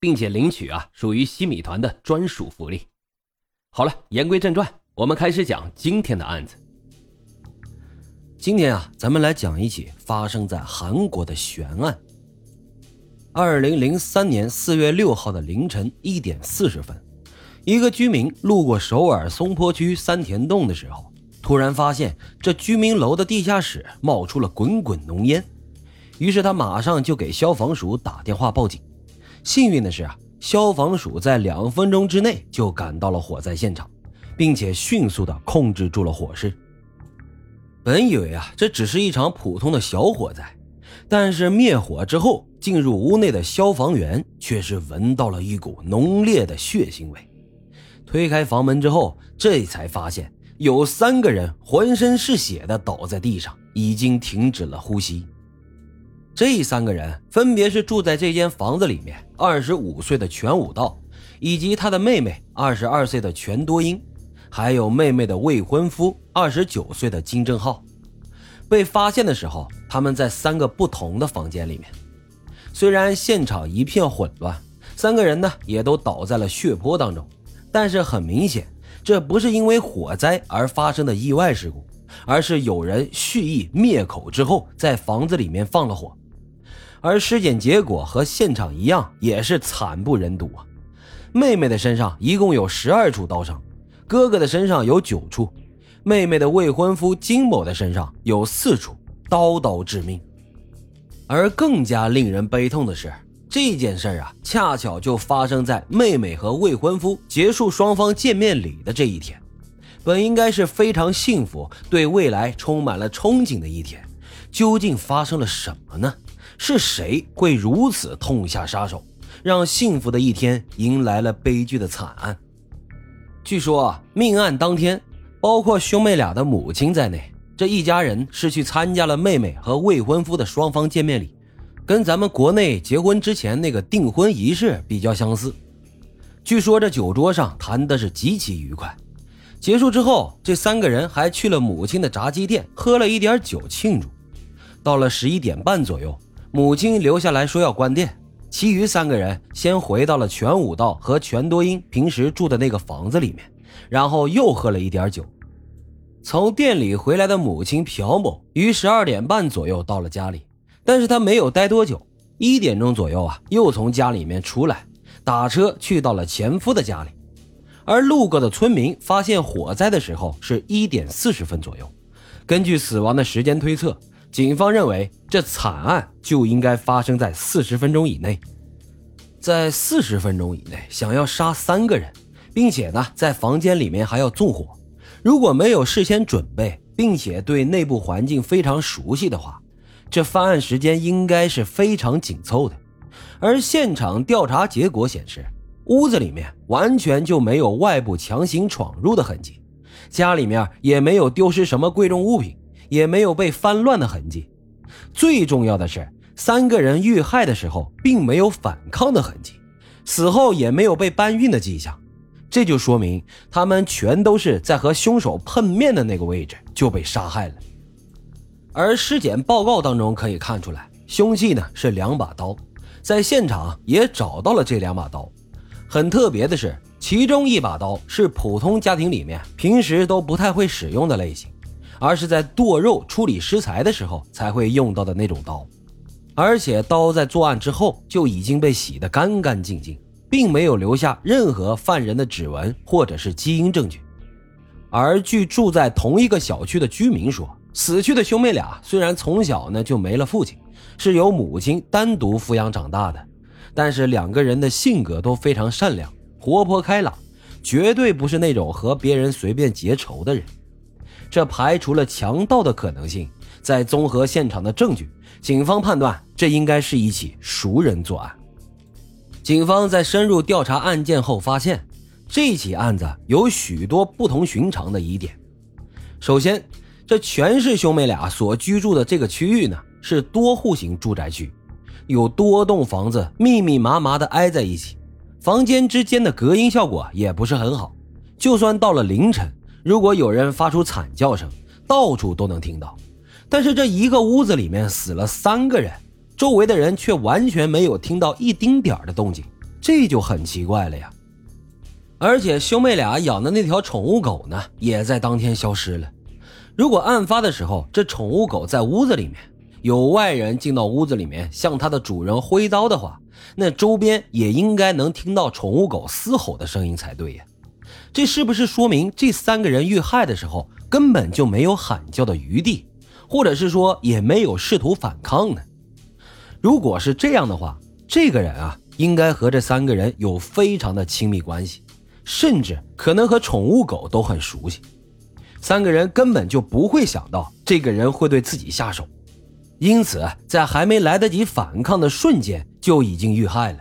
并且领取啊，属于西米团的专属福利。好了，言归正传，我们开始讲今天的案子。今天啊，咱们来讲一起发生在韩国的悬案。二零零三年四月六号的凌晨一点四十分，一个居民路过首尔松坡区三田洞的时候，突然发现这居民楼的地下室冒出了滚滚浓烟，于是他马上就给消防署打电话报警。幸运的是啊，消防署在两分钟之内就赶到了火灾现场，并且迅速的控制住了火势。本以为啊，这只是一场普通的小火灾，但是灭火之后，进入屋内的消防员却是闻到了一股浓烈的血腥味。推开房门之后，这才发现有三个人浑身是血的倒在地上，已经停止了呼吸。这三个人分别是住在这间房子里面二十五岁的全武道，以及他的妹妹二十二岁的全多英，还有妹妹的未婚夫二十九岁的金正浩。被发现的时候，他们在三个不同的房间里面。虽然现场一片混乱，三个人呢也都倒在了血泊当中，但是很明显，这不是因为火灾而发生的意外事故，而是有人蓄意灭口之后，在房子里面放了火。而尸检结果和现场一样，也是惨不忍睹啊！妹妹的身上一共有十二处刀伤，哥哥的身上有九处，妹妹的未婚夫金某的身上有四处，刀刀致命。而更加令人悲痛的是，这件事啊，恰巧就发生在妹妹和未婚夫结束双方见面礼的这一天，本应该是非常幸福、对未来充满了憧憬的一天，究竟发生了什么呢？是谁会如此痛下杀手，让幸福的一天迎来了悲剧的惨案？据说，命案当天，包括兄妹俩的母亲在内，这一家人是去参加了妹妹和未婚夫的双方见面礼，跟咱们国内结婚之前那个订婚仪式比较相似。据说这酒桌上谈的是极其愉快，结束之后，这三个人还去了母亲的炸鸡店喝了一点酒庆祝。到了十一点半左右。母亲留下来说要关店，其余三个人先回到了全武道和全多英平时住的那个房子里面，然后又喝了一点酒。从店里回来的母亲朴某于十二点半左右到了家里，但是他没有待多久，一点钟左右啊，又从家里面出来，打车去到了前夫的家里。而路过的村民发现火灾的时候是一点四十分左右，根据死亡的时间推测。警方认为，这惨案就应该发生在四十分钟以内。在四十分钟以内想要杀三个人，并且呢，在房间里面还要纵火，如果没有事先准备，并且对内部环境非常熟悉的话，这犯案时间应该是非常紧凑的。而现场调查结果显示，屋子里面完全就没有外部强行闯入的痕迹，家里面也没有丢失什么贵重物品。也没有被翻乱的痕迹，最重要的是，三个人遇害的时候并没有反抗的痕迹，死后也没有被搬运的迹象，这就说明他们全都是在和凶手碰面的那个位置就被杀害了。而尸检报告当中可以看出来，凶器呢是两把刀，在现场也找到了这两把刀。很特别的是，其中一把刀是普通家庭里面平时都不太会使用的类型。而是在剁肉、处理食材的时候才会用到的那种刀，而且刀在作案之后就已经被洗得干干净净，并没有留下任何犯人的指纹或者是基因证据。而据住在同一个小区的居民说，死去的兄妹俩虽然从小呢就没了父亲，是由母亲单独抚养长大的，但是两个人的性格都非常善良、活泼开朗，绝对不是那种和别人随便结仇的人。这排除了强盗的可能性，在综合现场的证据，警方判断这应该是一起熟人作案。警方在深入调查案件后发现，这起案子有许多不同寻常的疑点。首先，这全是兄妹俩所居住的这个区域呢，是多户型住宅区，有多栋房子密密麻麻的挨在一起，房间之间的隔音效果也不是很好。就算到了凌晨，如果有人发出惨叫声，到处都能听到。但是这一个屋子里面死了三个人，周围的人却完全没有听到一丁点的动静，这就很奇怪了呀。而且兄妹俩养的那条宠物狗呢，也在当天消失了。如果案发的时候这宠物狗在屋子里面，有外人进到屋子里面向它的主人挥刀的话，那周边也应该能听到宠物狗嘶吼的声音才对呀。这是不是说明这三个人遇害的时候根本就没有喊叫的余地，或者是说也没有试图反抗呢？如果是这样的话，这个人啊，应该和这三个人有非常的亲密关系。甚至可能和宠物狗都很熟悉，三个人根本就不会想到这个人会对自己下手，因此在还没来得及反抗的瞬间就已经遇害了。